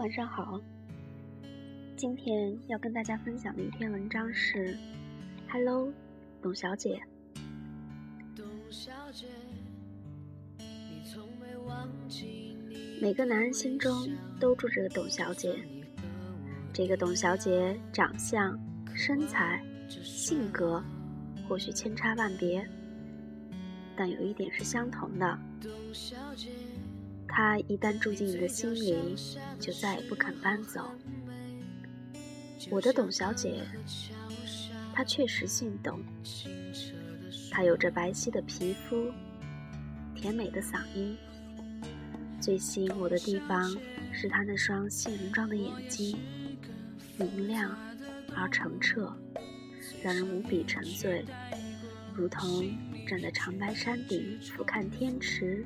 晚上好。今天要跟大家分享的一篇文章是：Hello，董小姐。每个男人心中都住着个董小姐。这个董小姐长相、身材、性格，或许千差万别，但有一点是相同的。董小姐她一旦住进你的心里，就再也不肯搬走。我的董小姐，她确实姓董。她有着白皙的皮肤，甜美的嗓音。最吸引我的地方是她那双杏仁状的眼睛，明亮而澄澈，让人无比沉醉，如同站在长白山顶俯瞰天池。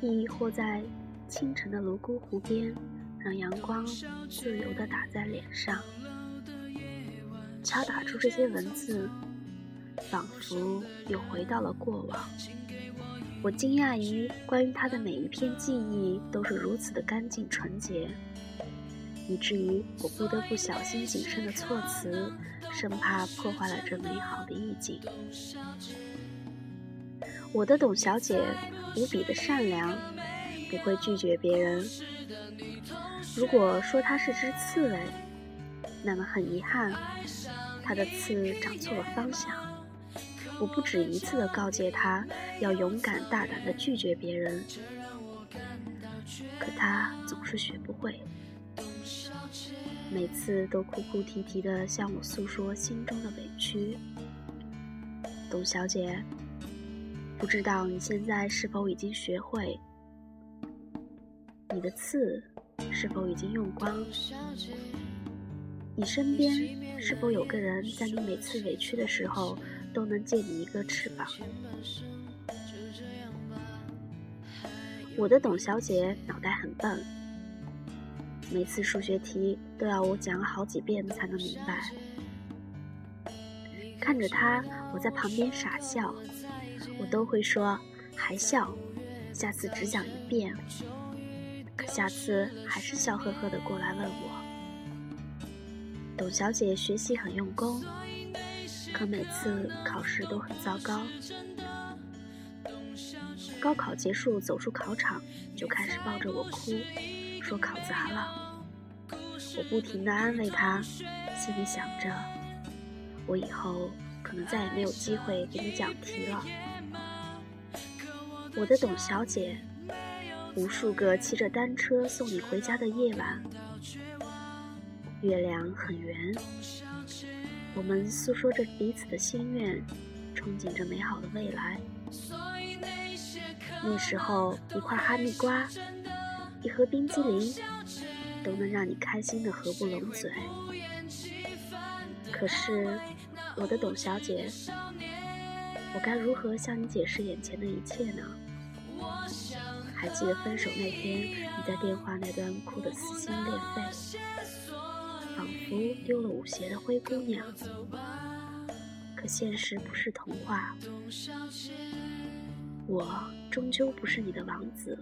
亦或在清晨的泸沽湖边，让阳光自由地打在脸上。敲打出这些文字，仿佛又回到了过往。我惊讶于关于他的每一篇记忆都是如此的干净纯洁，以至于我不得不小心谨慎的措辞，生怕破坏了这美好的意境。我的董小姐。无比的善良，不会拒绝别人。如果说她是只刺猬，那么很遗憾，她的刺长错了方向。我不止一次的告诫她要勇敢大胆的拒绝别人，可她总是学不会，每次都哭哭啼啼的向我诉说心中的委屈。董小姐。不知道你现在是否已经学会？你的刺是否已经用光？你身边是否有个人在你每次委屈的时候都能借你一个翅膀？我的董小姐脑袋很笨，每次数学题都要我讲好几遍才能明白。看着她，我在旁边傻笑。我都会说还笑，下次只讲一遍。可下次还是笑呵呵的过来问我。董小姐学习很用功，可每次考试都很糟糕。高考结束走出考场，就开始抱着我哭，说考砸了。我不停地安慰她，心里想着，我以后可能再也没有机会给你讲题了。我的董小姐，无数个骑着单车送你回家的夜晚，月亮很圆，我们诉说着彼此的心愿，憧憬着美好的未来。那时候，一块哈密瓜，一盒冰激凌，都能让你开心的合不拢嘴。可是，我的董小姐，我该如何向你解释眼前的一切呢？还记得分手那天，你在电话那端哭得撕心裂肺，仿佛丢了舞鞋的灰姑娘。可现实不是童话，我终究不是你的王子。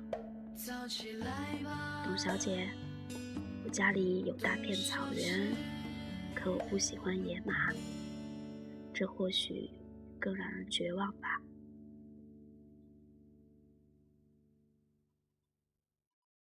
董小姐，我家里有大片草原，可我不喜欢野马，这或许更让人绝望吧。